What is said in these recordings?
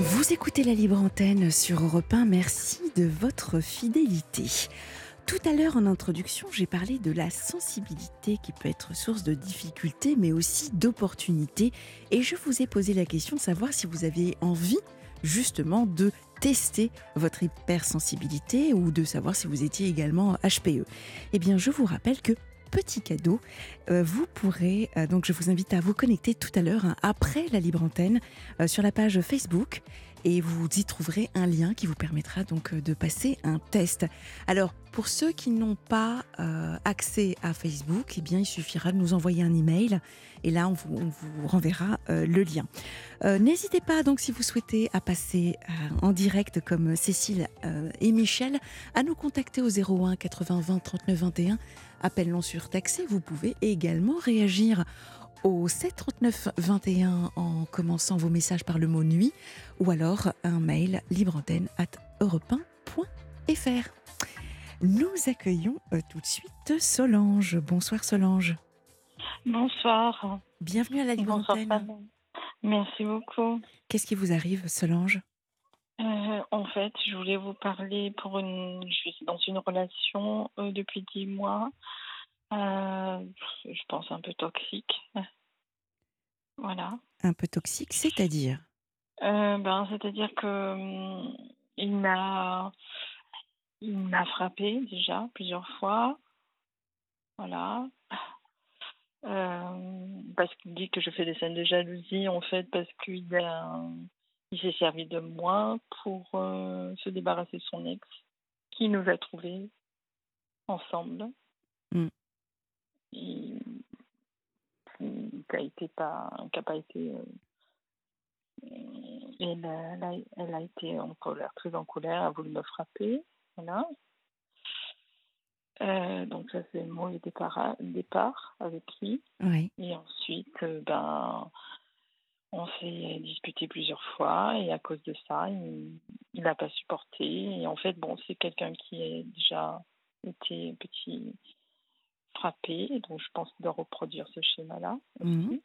Vous écoutez la libre antenne sur Europe 1. Merci de votre fidélité. Tout à l'heure en introduction, j'ai parlé de la sensibilité qui peut être source de difficultés mais aussi d'opportunités. Et je vous ai posé la question de savoir si vous aviez envie justement de tester votre hypersensibilité ou de savoir si vous étiez également HPE. Eh bien, je vous rappelle que petit cadeau. Euh, vous pourrez, euh, donc je vous invite à vous connecter tout à l'heure, hein, après la libre antenne, euh, sur la page Facebook. Et vous y trouverez un lien qui vous permettra donc de passer un test. Alors, pour ceux qui n'ont pas accès à Facebook, eh bien, il suffira de nous envoyer un email et là, on vous, renverra le lien. N'hésitez pas, donc, si vous souhaitez, à passer en direct comme Cécile et Michel, à nous contacter au 01 80 20 39 21 appel non surtaxé. Vous pouvez également réagir au 739 21 en commençant vos messages par le mot nuit ou alors un mail libreantenne at europe Nous accueillons euh, tout de suite Solange. Bonsoir Solange. Bonsoir. Bienvenue à la Libre Merci beaucoup. Qu'est-ce qui vous arrive Solange? Euh, en fait, je voulais vous parler pour une. Je suis dans une relation euh, depuis dix mois. Euh, je pense un peu toxique. Voilà. Un peu toxique, c'est-à-dire? Ben, C'est-à-dire que hum, il m'a il m'a frappé déjà plusieurs fois. Voilà. parce qu'il dit que je fais des scènes de jalousie, en fait, parce qu'il a il s'est servi de moi pour euh, se débarrasser de son ex, qui nous a trouvés ensemble. Mm. Qui n'a été pas, qui a pas été. Euh, elle, a, elle, a, été en colère, très en colère, a voulu me frapper. Voilà. Euh, donc ça c'est mon départ, départ avec lui. Oui. Et ensuite, ben, on s'est disputé plusieurs fois et à cause de ça, il n'a pas supporté. Et en fait, bon, c'est quelqu'un qui a déjà été petit frappé, donc je pense de reproduire ce schéma-là. Mhm.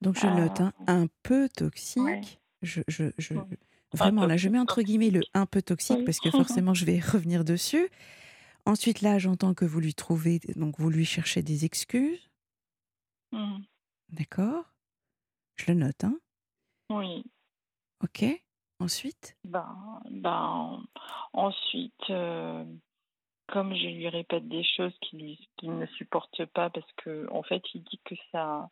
Donc je note hein, euh, un peu toxique. Je, je, je... Vraiment, là, je mets entre guillemets le un peu toxique parce que forcément, je vais revenir dessus. Ensuite, là, j'entends que vous lui trouvez, donc vous lui cherchez des excuses. Mhm. D'accord je le note, hein Oui. Ok. Ensuite? Ben, ben, Ensuite, euh, comme je lui répète des choses qu'il ne supporte pas, parce que en fait, il dit que ça,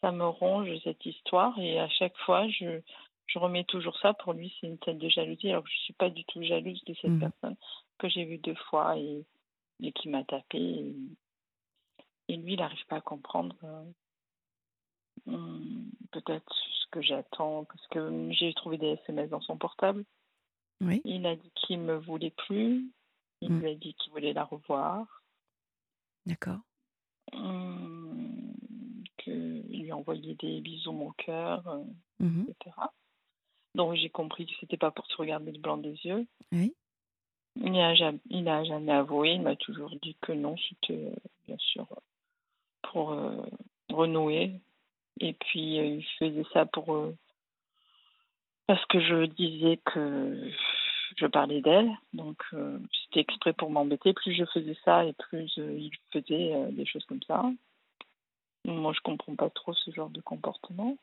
ça me ronge cette histoire, et à chaque fois, je, je remets toujours ça. Pour lui, c'est une tête de jalousie, alors que je ne suis pas du tout jalouse de cette mmh. personne que j'ai vue deux fois et, et qui m'a tapé. Et, lui, il n'arrive pas à comprendre. Euh, Hmm, peut-être ce que j'attends, parce que j'ai trouvé des SMS dans son portable. Oui. Il a dit qu'il me voulait plus. Il mmh. a dit qu'il voulait la revoir. D'accord. Mmh, qu'il lui a envoyé des bisous mon cœur, euh, mmh etc. Donc j'ai compris que c'était pas pour se regarder le blanc des yeux. Oui. Il n'a jamais, jamais avoué. Il m'a toujours dit que non, c'était euh, bien sûr pour euh, renouer et puis, il faisait ça pour. Parce que je disais que je parlais d'elle. Donc, euh, c'était exprès pour m'embêter. Plus je faisais ça et plus il faisait des choses comme ça. Moi, je comprends pas trop ce genre de comportement.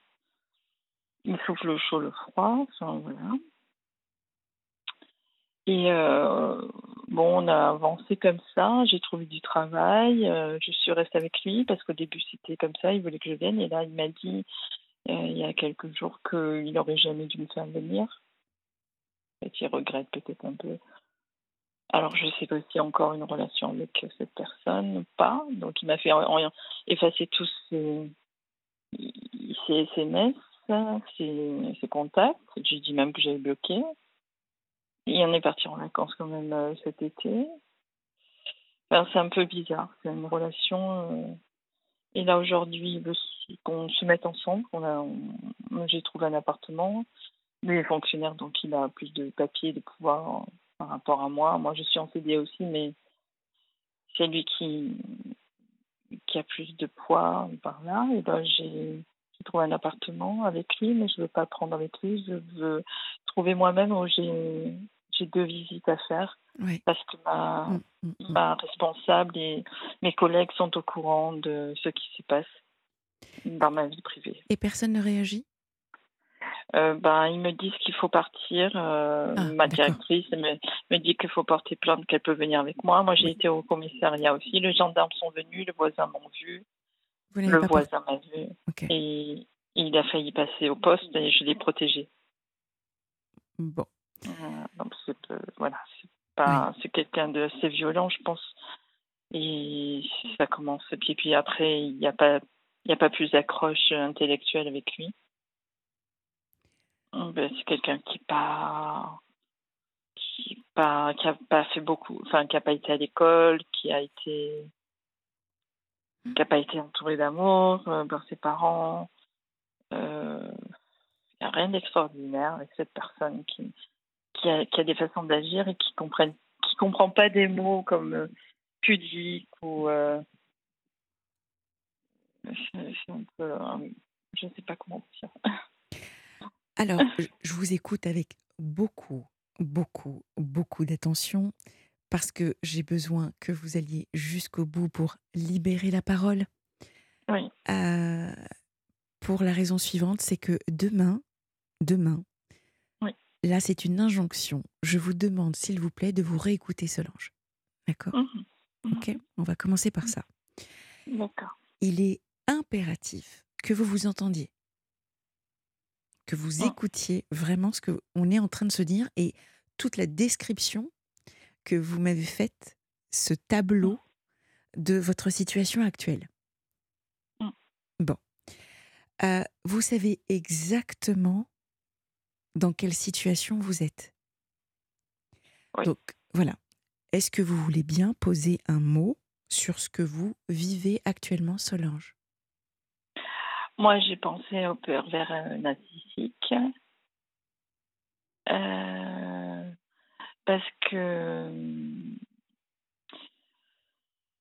Il souffle le chaud, le froid. Voilà. Et euh, bon, on a avancé comme ça. J'ai trouvé du travail. Euh, je suis restée avec lui parce qu'au début, c'était comme ça. Il voulait que je vienne. Et là, il m'a dit euh, il y a quelques jours qu'il n'aurait jamais dû me faire venir. Et il regrette peut-être un peu. Alors, je sais pas si encore une relation avec cette personne ou pas. Donc, il m'a fait effacer tous ses, SMS, ses, contacts. J'ai dit même que j'avais bloqué. Et on est parti en vacances quand même euh, cet été. c'est un peu bizarre. C'est une relation. Euh, et là, aujourd'hui, qu'on se mette ensemble. J'ai trouvé un appartement. Lui est fonctionnaire, donc il a plus de papiers, de pouvoir par rapport à moi. Moi, je suis en CD aussi, mais c'est lui qui, qui a plus de poids par là. Et ben, j'ai trouver un appartement avec lui, mais je ne veux pas prendre avec lui. Je veux trouver moi-même où j'ai j'ai deux visites à faire parce que ma, mm, mm, mm. ma responsable et mes collègues sont au courant de ce qui se passe dans ma vie privée. Et personne ne réagit? Euh, ben, ils me disent qu'il faut partir. Euh, ah, ma directrice me, me dit qu'il faut porter plainte, qu'elle peut venir avec moi. Moi, j'ai été au commissariat aussi. Les gendarmes sont venus, le voisin m'a vu. le voisin m'a vu. Et il a failli passer au poste et je l'ai protégé. Bon. Euh, donc, c'est, voilà, c'est quelqu'un de assez violent, je pense. Et ça commence. Et puis, puis après, il n'y a pas il n'y a pas plus d'accroche intellectuelle avec lui. Ben, c'est quelqu'un qui pas qui pas qui a pas fait beaucoup, enfin qui a pas été à l'école, qui a été qui a pas été entouré d'amour euh, par ses parents. Euh, il n'y a rien d'extraordinaire avec cette personne qui qui a, qui a des façons d'agir et qui comprennent qui comprend pas des mots comme euh, pudique ou euh, je ne sais pas comment dire. Alors, je vous écoute avec beaucoup, beaucoup, beaucoup d'attention parce que j'ai besoin que vous alliez jusqu'au bout pour libérer la parole. Oui. Euh, pour la raison suivante, c'est que demain, demain, oui. là c'est une injonction. Je vous demande, s'il vous plaît, de vous réécouter Solange. D'accord? Mmh mmh Ok, on va commencer par ça. D'accord. Il est impératif que vous vous entendiez que vous oh. écoutiez vraiment ce qu'on est en train de se dire et toute la description que vous m'avez faite, ce tableau mmh. de votre situation actuelle. Mmh. Bon. Euh, vous savez exactement dans quelle situation vous êtes. Donc, voilà. Est-ce que vous voulez bien poser un mot sur ce que vous vivez actuellement, Solange? Moi, j'ai pensé au pervers euh, narcissique. Euh, parce que euh,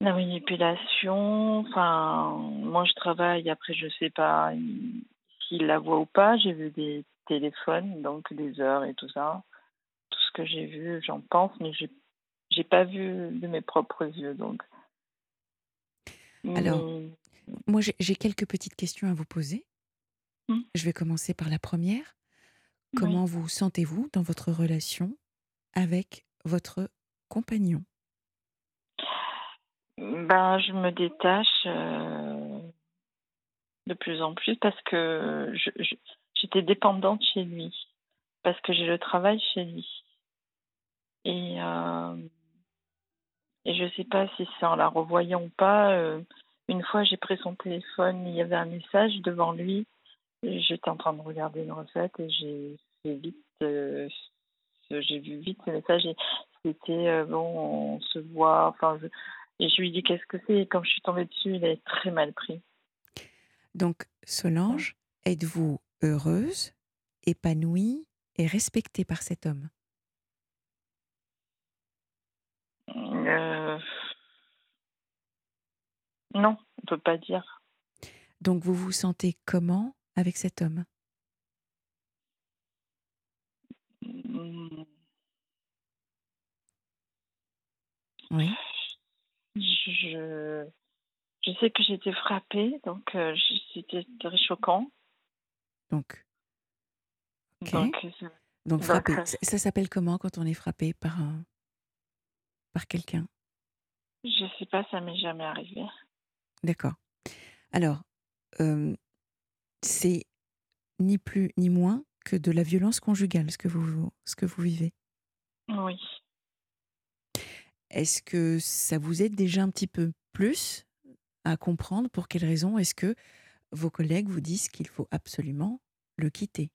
la manipulation, enfin, moi je travaille, après je sais pas s'il la voit ou pas, j'ai vu des téléphones, donc des heures et tout ça. Tout ce que j'ai vu, j'en pense, mais j'ai j'ai pas vu de mes propres yeux, donc. Alors, moi, j'ai quelques petites questions à vous poser. Mmh. Je vais commencer par la première. Comment vous sentez-vous dans votre relation avec votre compagnon? Ben, Je me détache euh, de plus en plus parce que j'étais dépendante chez lui, parce que j'ai le travail chez lui. Et, euh, et je ne sais pas si c'est en la revoyant ou pas. Euh, une fois, j'ai pris son téléphone, il y avait un message devant lui. J'étais en train de regarder une recette et j'ai vite, euh, vu vite ce message c'était euh, bon, on se voit. Enfin, et je lui dis qu'est-ce que c'est? Et quand je suis tombée dessus, il est très mal pris. Donc, Solange, êtes-vous heureuse, épanouie et respectée par cet homme euh, non, on ne peut pas dire. Donc vous vous sentez comment avec cet homme? Mmh. Oui. Je, je sais que été frappée, donc euh, c'était très choquant. Donc, donc, donc frappée. ça, s'appelle comment quand on est frappé par, un, par quelqu'un? Je sais pas, ça m'est jamais arrivé. D'accord. Alors, c'est ni plus ni moins que de la violence conjugale, ce que vous, ce que vous vivez. Oui. Est-ce que ça vous aide déjà un petit peu plus à comprendre pour quelles raisons est-ce que vos collègues vous disent qu'il faut absolument le quitter?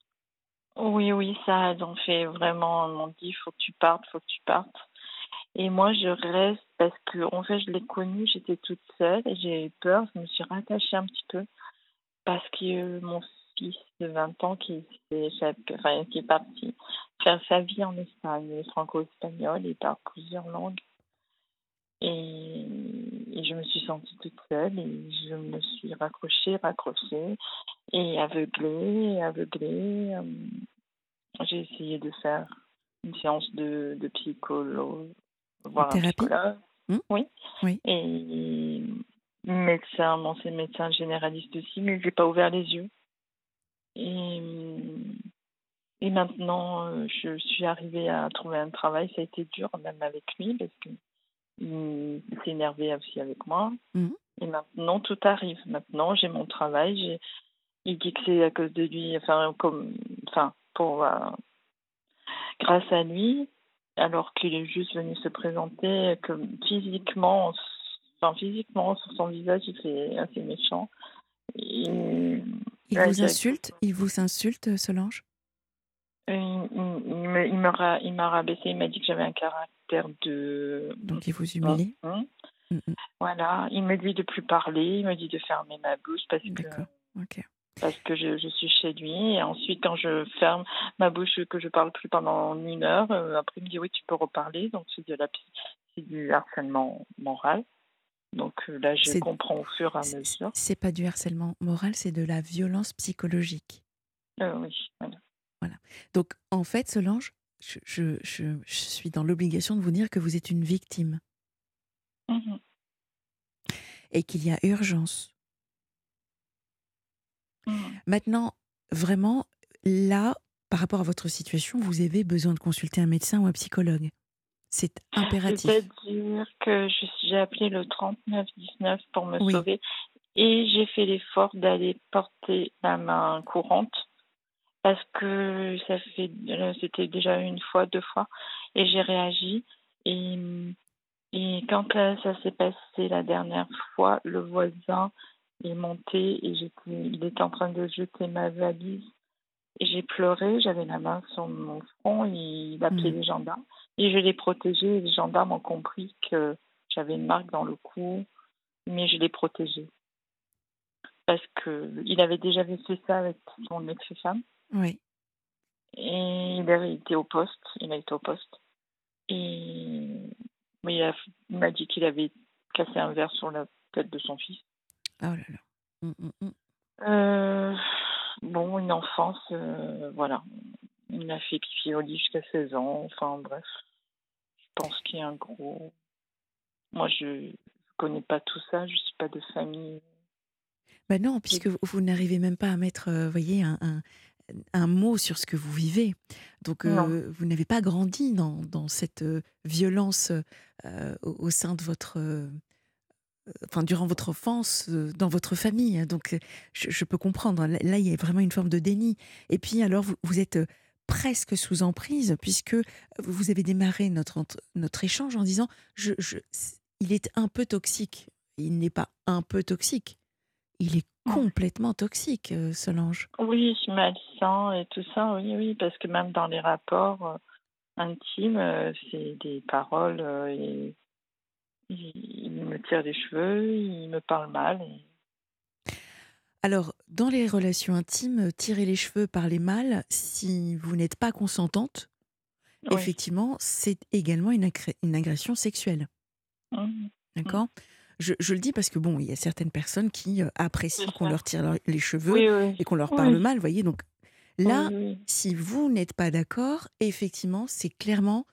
Oui, oui, ça aide. On fait vraiment, on dit, il faut que tu partes, il faut que tu partes. Et moi, je reste parce que, en fait, je l'ai connu, j'étais toute seule et j'ai eu peur. Je me suis rattachée un petit peu parce que mon fils de 20 ans qui, est parti faire sa vie en Espagne, franco-espagnol, il parle plusieurs langues. Et et je me suis sentie toute seule et je me suis raccrochée, raccrochée et aveuglée, aveuglée. Euh, j'ai essayé de faire une séance de, de psychologue, voir un psychologue. Hmm Oui. Oui. Et médecin, mon c'est médecin généraliste aussi, mais j'ai pas ouvert les yeux. Et, et maintenant, euh, je suis arrivée à trouver un travail. Ça a été dur, même avec lui, parce qu'il s'est énervé aussi avec moi. Mhm. Et maintenant, tout arrive. Maintenant, j'ai mon travail. J'ai... Il dit que c'est à cause de lui, enfin, comme, enfin, pour, euh, grâce à lui, alors qu'il est juste venu se présenter, que physiquement, enfin, physiquement, sur son visage, il fait assez méchant. Il vous insulte Il vous insulte, Solange? Il, il- me, il me ra- il m'a rabaissé, il m'a dit que j'avais un caractère de. Donc il vous humilie? Hum, Mm, mm. Voilà, il me dit de plus parler, il me dit de fermer ma bouche parce que D'accord. Ok. Parce que je, je suis chez lui. Et ensuite, quand je ferme ma bouche, que je parle plus pendant une heure, euh, après il me dit oui, tu peux reparler. Donc c'est de la psy- c'est du harcèlement moral. Donc euh, là, je comprends au fur et à mesure. C'est pas du harcèlement moral, c'est de la violence psychologique. Euh, oui, voilà. Donc, en fait, Solange, je, je- je- je suis dans l'obligation de vous dire que vous êtes une victime Mhm. et qu'il y a urgence. Mhm. Maintenant, vraiment, là, par rapport à votre situation, vous avez besoin de consulter un médecin ou un psychologue. C'est impératif. C'est-à-dire que j'ai appelé le 3919 pour me Oui. sauver et j'ai fait l'effort d'aller porter la main courante parce que ça fait euh, c'était déjà une fois, deux fois et j'ai réagi et, et quand là, ça s'est passé la dernière fois, le voisin est monté et j'étais il était en train de jeter ma valise et j'ai pleuré, j'avais la main sur mon front et il a appelé Mhm. les gendarmes et je l'ai protégé les gendarmes ont compris que j'avais une marque dans le cou mais je l'ai protégé parce que il avait déjà fait ça avec son ex-femme Oui. et il été au poste, il a été au poste. Et il m'a dit qu'il avait cassé un verre sur la tête de son fils. Oh là là. Mm, mm, mm. Euh, bon, une enfance, euh, voilà. Il a fait pipi au lit jusqu'à 16 ans. Enfin, bref. Je pense qu'il y a un gros. Moi, je ne connais pas tout ça. Je suis pas de famille. Bah non, puisque vous, vous n'arrivez même pas à mettre, euh, voyez, un, un, un mot sur ce que vous vivez. Donc, vous n'avez pas grandi dans, dans cette violence au, au sein de votre, enfin, durant votre enfance, euh, dans votre famille. hein. Donc, euh, je, je peux comprendre. Là, là, il y a vraiment une forme de déni. Et puis, alors, vous, vous êtes euh, presque sous emprise, puisque vous avez démarré notre, notre échange en disant je, je, il est un peu toxique. Il n'est pas un peu toxique. Il est complètement toxique, Solange. Oui, malsain et tout ça, oui, oui, parce que même dans les rapports intimes, c'est des paroles. et il, me tire les cheveux, il me parle mal. et- Alors, dans les relations intimes, tirer les cheveux, parler mal, si vous n'êtes pas consentante, Oui. effectivement, c'est également une, agression sexuelle. Mhm. D'accord? Je, je le dis parce que, bon, il y a certaines personnes qui euh, apprécient qu'on leur tire leur- les cheveux Oui, oui. et qu'on leur Oui. parle mal, voyez. Donc là, si vous n'êtes pas d'accord, effectivement, c'est clairement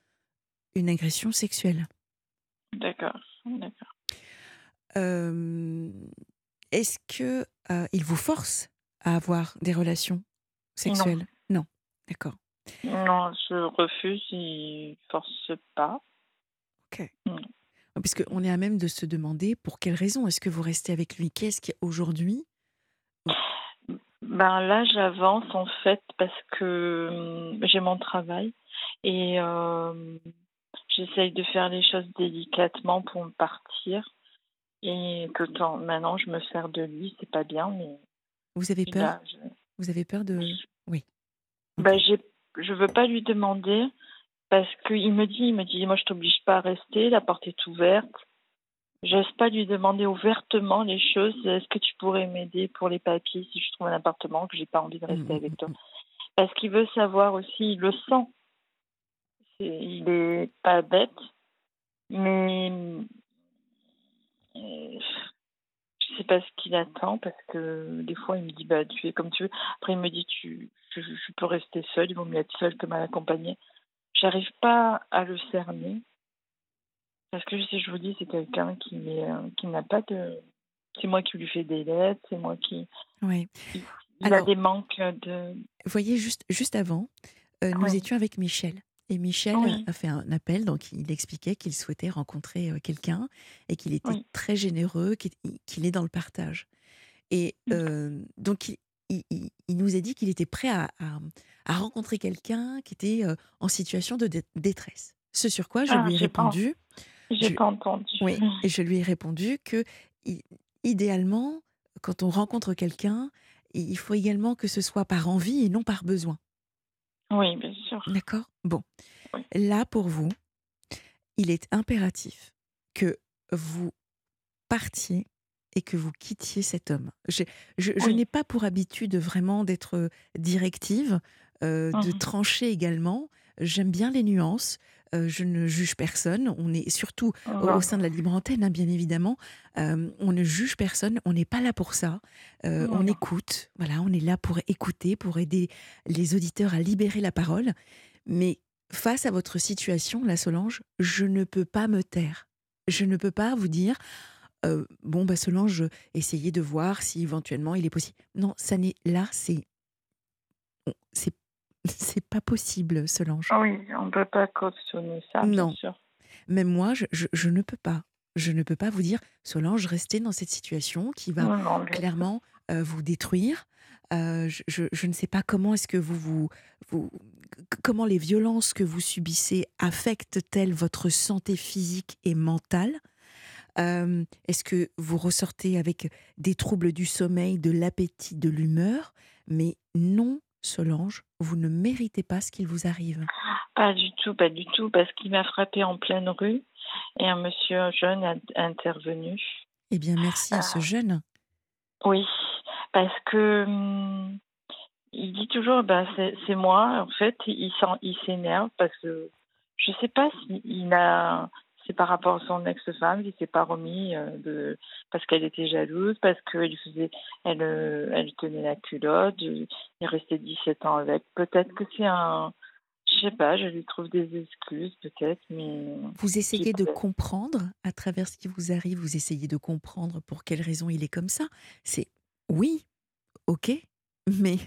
une agression sexuelle. D'accord, d'accord. Euh, Est-ce que euh, il vous force à avoir des relations sexuelles? Non. D'accord. Non, je refuse, il force pas. Ok. Mm. Parce qu'on est à même de se demander pour quelle raison est-ce que vous restez avec lui? Qu'est-ce qu'aujourd'hui Ben là, j'avance en fait parce que j'ai mon travail et euh, j'essaye de faire les choses délicatement pour me partir. Et que maintenant je me sers de lui, c'est pas bien, mais vous avez peur je- Vous avez peur de Oui. Ok. ben, j'ai, je veux pas lui demander parce qu'il me dit, il me dit, moi je t'oblige pas à rester, la porte est ouverte. J'ose pas lui demander ouvertement les choses. Est-ce que tu pourrais m'aider pour les papiers si je trouve un appartement que j'ai pas envie de rester Mm, avec mm, toi? Parce qu'il veut savoir aussi, il le sent. Il est pas bête, mais Et je sais pas ce qu'il attend parce que des fois il me dit bah tu es comme tu veux. Après il me dit tu je, je peux rester seule, il vaut mieux être seule que mal accompagnée. J'arrive pas à le cerner parce que si je vous dis c'est quelqu'un qui est, euh, qui n'a pas de c'est moi qui lui fais des lettres, c'est moi qui Oui. il, il a des manques de Vous voyez, juste, juste avant, euh, nous étions avec Michel. Et Michel oui a fait un appel, donc il expliquait qu'il souhaitait rencontrer euh, quelqu'un et qu'il était oui très généreux, qu'il est dans le partage. Et Mm. euh, donc, il, il- il- il nous a dit qu'il était prêt à, à- à rencontrer quelqu'un qui était euh, en situation de dé- détresse. Ce sur quoi je ah lui ai répondu, j'ai pas entendu oui, et je lui ai répondu que idéalement, quand on rencontre quelqu'un, il faut également que ce soit par envie et non par besoin. Oui bien sûr D'accord? Bon, oui là pour vous, il est impératif que vous partiez et que vous quittiez cet homme. Je, je- je oui n'ai pas pour habitude vraiment d'être directive, euh, de Mhm. trancher également. J'aime bien les nuances. euh, je ne juge personne. On est surtout au, au sein de la libre antenne, hein, bien évidemment. euh, on ne juge personne. On n'est pas là pour ça. euh, non on écoute. Voilà, on est là pour écouter, pour aider les auditeurs à libérer la parole. Mais face à votre situation, la Solange, je ne peux pas me taire. Je ne peux pas vous dire bon, bah Solange, essayez de voir si éventuellement il est possible. Non, ça n'est là, c'est c'est c'est pas possible, Solange. oui on peut pas cautionner ça bien Non, sûr même moi, je, je- je ne peux pas. Je ne peux pas vous dire, Solange, restez dans cette situation qui va non non bien sûr clairement euh, vous détruire. Euh, je, ne sais pas comment est-ce que vous, vous, comment les violences que vous subissez affectent-elles votre santé physique et mentale? Euh, est-ce que vous ressortez avec des troubles du sommeil, de l'appétit, de l'humeur? Mais non, Solange, vous ne méritez pas ce qu'il vous arrive. Pas du tout, pas du tout, parce qu'il m'a frappé en pleine rue et un monsieur jeune a intervenu. Eh bien, merci à ce Ah, jeune. oui, parce que hum, il dit toujours, bah, c'est moi. En fait, il il s'énerve parce que je sais pas s'il a, c'est par rapport à son ex-femme, il s'est pas remis euh, de, parce qu'elle était jalouse, parce qu'elle faisait, elle, euh, elle tenait la culotte, euh, il restait 17 ans avec. Peut-être que c'est un, je sais pas, je lui trouve des excuses, peut-être, mais Vous qui essayez de comprendre à travers ce qui vous arrive, vous essayez de comprendre pour quelle raison il est comme ça. C'est oui, ok, mais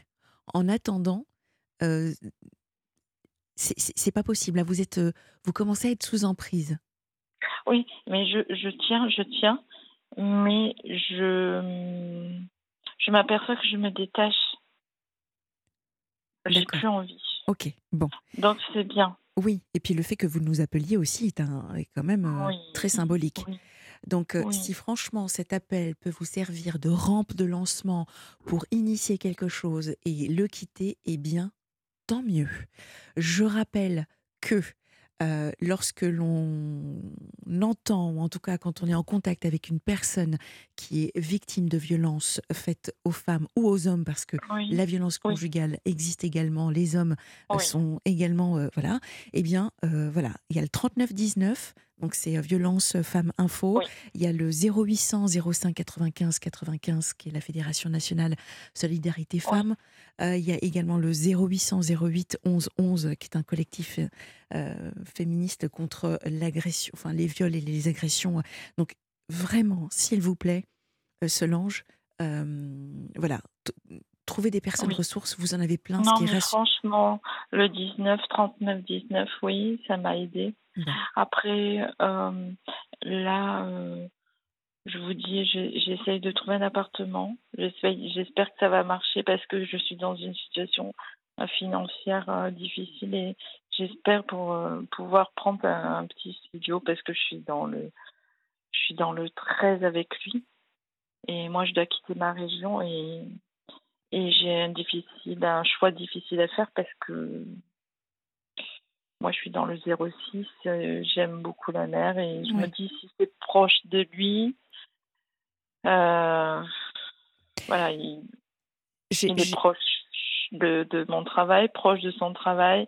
en attendant, euh, c'est pas possible. Là, vous êtes, vous commencez à être sous emprise. Oui, mais je, je tiens, je tiens, mais je, je m'aperçois que je me détache. J'ai plus envie. Ok, bon. Donc c'est bien. Oui, et puis le fait que vous nous appeliez aussi est, un, est quand même euh, Oui, très symbolique. oui, Donc, euh, oui, si franchement cet appel peut vous servir de rampe de lancement pour initier quelque chose et le quitter, eh bien, tant mieux. Je rappelle que euh, lorsque l'on entend, ou en tout cas quand on est en contact avec une personne qui est victime de violences faites aux femmes ou aux hommes, parce que oui, la violence oui, conjugale existe également, les hommes oui, sont également, euh, voilà, eh bien, euh, voilà, il y a le 3919, donc c'est euh, violence femmes info, oui, il y a le 0800 05 95 95 qui est la Fédération nationale Solidarité oui, Femmes, Euh, il y a également le 0800 08 11 11 qui est un collectif euh, féministe contre l'agression, enfin les viols et les agressions. Donc vraiment, s'il vous plaît, euh, Solange, euh, voilà, t- trouvez des personnes oui. ressources, vous en avez plein, ce Non, qui mais franchement, le 19, 39, 19, oui, ça m'a aidé. Bon. Après, euh, là, euh, je vous dis, j'essaye de trouver un appartement. J'espère que ça va marcher parce que je suis dans une situation euh, financière euh, difficile et j'espère pour pouvoir prendre un, un petit studio parce que je suis dans le, je suis dans le 13 avec lui et moi je dois quitter ma région et, et j'ai un difficile, un choix difficile à faire parce que moi je suis dans le 06, euh, j'aime beaucoup la mer et je me dis si c'est proche de lui, euh, voilà, il, il est proche de, de mon travail, proche de son travail.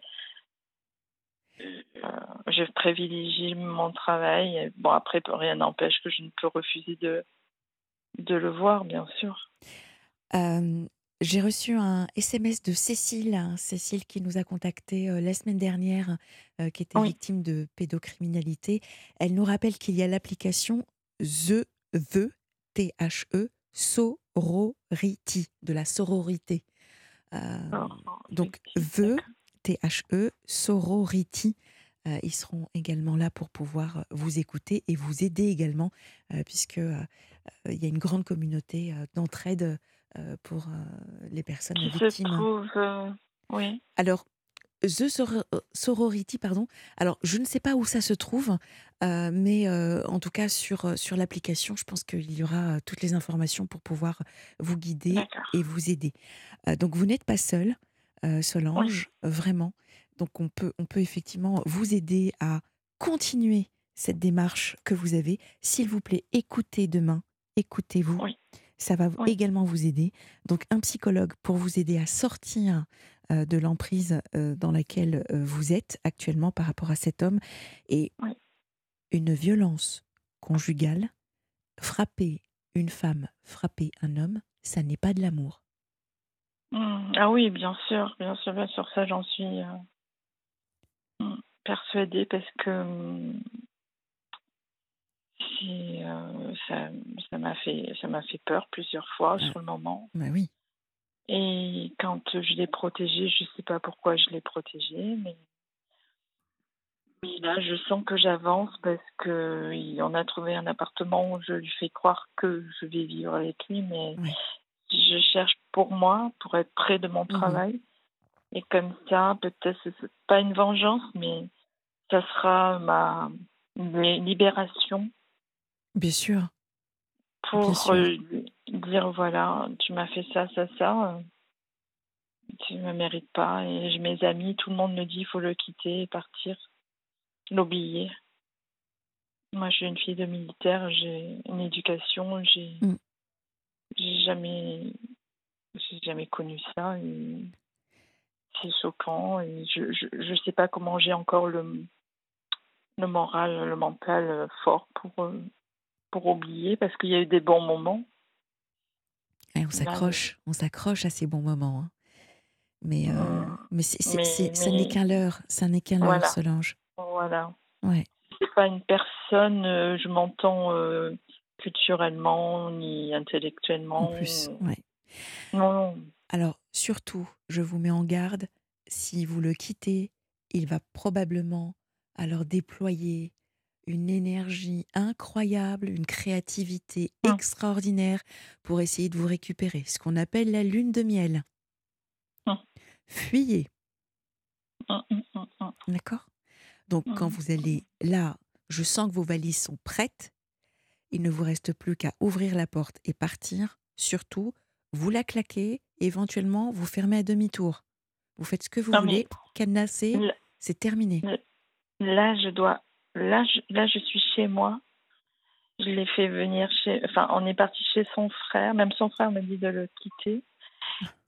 je privilégie mon travail. Bon, après, rien n'empêche que je ne peux refuser de, de le voir, bien sûr. J'ai reçu un SMS de Cécile, hein, Cécile qui nous a contacté la semaine dernière, qui était victime de pédocriminalité. Elle nous rappelle qu'il y a l'application The, The, T-H-E, Sorority, de la sororité. Oh, donc, The, T-H-E, Sorority. ils seront également là pour pouvoir vous écouter et vous aider également, puisque il y a une grande communauté d'entraide pour les personnes Qui victimes. Se trouve, oui. Alors, The Sorority, pardon. Alors, je ne sais pas où ça se trouve, mais en tout cas, sur, sur l'application, je pense qu'il y aura toutes les informations pour pouvoir vous guider et vous aider. donc, vous n'êtes pas seul, Solange, vraiment. Donc, on peut, on peut effectivement vous aider à continuer cette démarche que vous avez. S'il vous plaît, écoutez demain, écoutez-vous. Ça va également vous aider. Donc, un psychologue pour vous aider à sortir de l'emprise dans laquelle vous êtes actuellement par rapport à cet homme. Et une violence conjugale, frapper une femme, frapper un homme, ça n'est pas de l'amour. Mmh. Ah oui, bien sûr, bien sûr, bien sûr, ça j'en suis mmh, persuadée parce que mmh, ça m'a fait ça m'a fait peur plusieurs fois sur le moment. Bah oui. Et quand je l'ai protégé, je ne sais pas pourquoi je l'ai protégé, mais là, je sens que j'avance parce qu'on a trouvé un appartement où je lui fais croire que je vais vivre avec lui, mais je cherche pour moi, pour être près de mon mmh travail. Et comme ça, peut-être, c'est pas une vengeance, mais ça sera ma libération. Bien sûr. Pour euh, dire voilà, tu m'as fait ça, ça, ça. Tu ne me mérites pas. Et mes amis, tout le monde me dit il faut le quitter et partir l'oublier. Moi, je suis une fille de militaire, j'ai une éducation, j'ai mm. jamais, jamais connu ça. C'est choquant et je, je, je sais pas comment j'ai encore le, le moral, le mental fort pour, pour oublier parce qu'il y a eu des bons moments. on s'accroche, on s'accroche à ces bons moments. Hein. Mais, euh, mm. mais, ça n'est qu'un leurre, ça n'est qu'un leurre, Solange. Voilà. Ouais. C'est pas une personne, euh, je m'entends euh, culturellement ni intellectuellement. En plus, ouais. Non. Alors, surtout, je vous mets en garde, si vous le quittez, il va probablement alors déployer une énergie incroyable, une créativité ah. extraordinaire pour essayer de vous récupérer, ce qu'on appelle la lune de miel. Ah. Fuyez. Ah, D'accord? Donc quand vous allez là, je sens que vos valises sont prêtes. Il ne vous reste plus qu'à ouvrir la porte et partir. Surtout, vous la claquez, éventuellement vous fermez à demi-tour. Vous faites ce que vous voulez, cadenasser, c'est terminé. Là, je dois. Là je, là, je suis chez moi. Je l'ai fait venir chez. Enfin, on est parti chez son frère. Même son frère me dit de le quitter.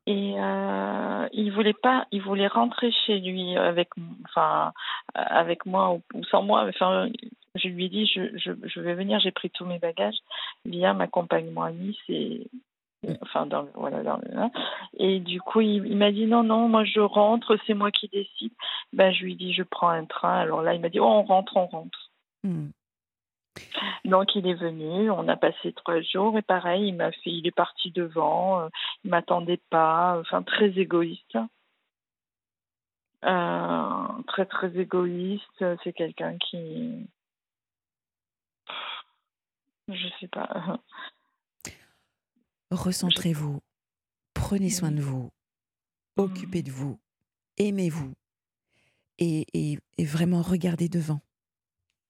Et euh, il voulait pas, il voulait rentrer chez lui avec, enfin, avec moi ou, sans moi. Je lui ai dit, je, vais venir, j'ai pris tous mes bagages. Viens, m'accompagne-moi à Nice enfin dans voilà dans hein. et du coup il, m'a dit non non moi je rentre c'est moi qui décide ben je lui ai dit je prends un train alors là il m'a dit oh on rentre on rentre hmm. Donc il est venu, on a passé trois jours et pareil, il m'a fait, il est parti devant, euh, il m'attendait pas, enfin très égoïste, euh, très très égoïste. C'est quelqu'un qui, je sais pas. Recentrez-vous, prenez soin de vous, occupez de vous, aimez-vous et, vraiment regardez devant.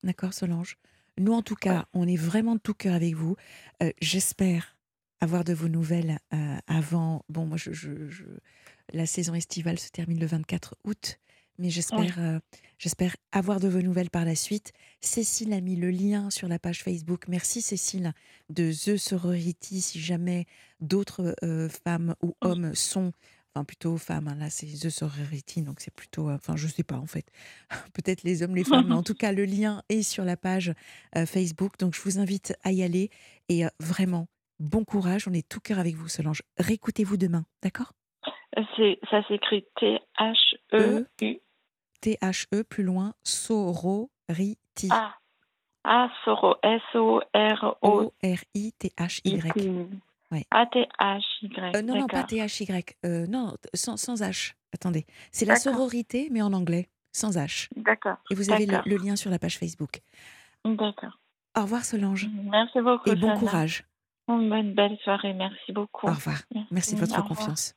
D'accord, Solange? Nous, en tout cas, on est vraiment de tout cœur avec vous. Euh, j'espère avoir de vos nouvelles euh, avant. Bon, moi, la saison estivale se termine le 24 août, mais j'espère, euh, j'espère avoir de vos nouvelles par la suite. Cécile a mis le lien sur la page Facebook. Merci Cécile de The Sorority. Si jamais d'autres femmes ou hommes sont enfin plutôt femmes. hein, Là, c'est The Sorority, donc c'est plutôt, euh, enfin, je sais pas en fait. Peut-être les hommes, les femmes, mais en tout cas, le lien est sur la page euh, Facebook. Donc, je vous invite à y aller et euh, vraiment, bon courage. On est tout cœur avec vous, Solange. Réécoutez-vous demain, d'accord? Ça s'écrit T-H-E-U. T-H-E, plus loin, Sorority. Ah, ah, Soro. S-O-R-O. O-R-I-T-H-Y. Ouais. A-T-H-Y. Euh, non, non, pas. T-H-Y. Euh, non, sans, sans H. Attendez. C'est la sororité, mais en anglais, sans H. D'accord. Et vous avez le, lien sur la page Facebook. D'accord. Au revoir, Solange. Merci beaucoup. Et bon Sana. courage. Bonne belle soirée. Merci beaucoup. Au revoir. Merci de votre confiance.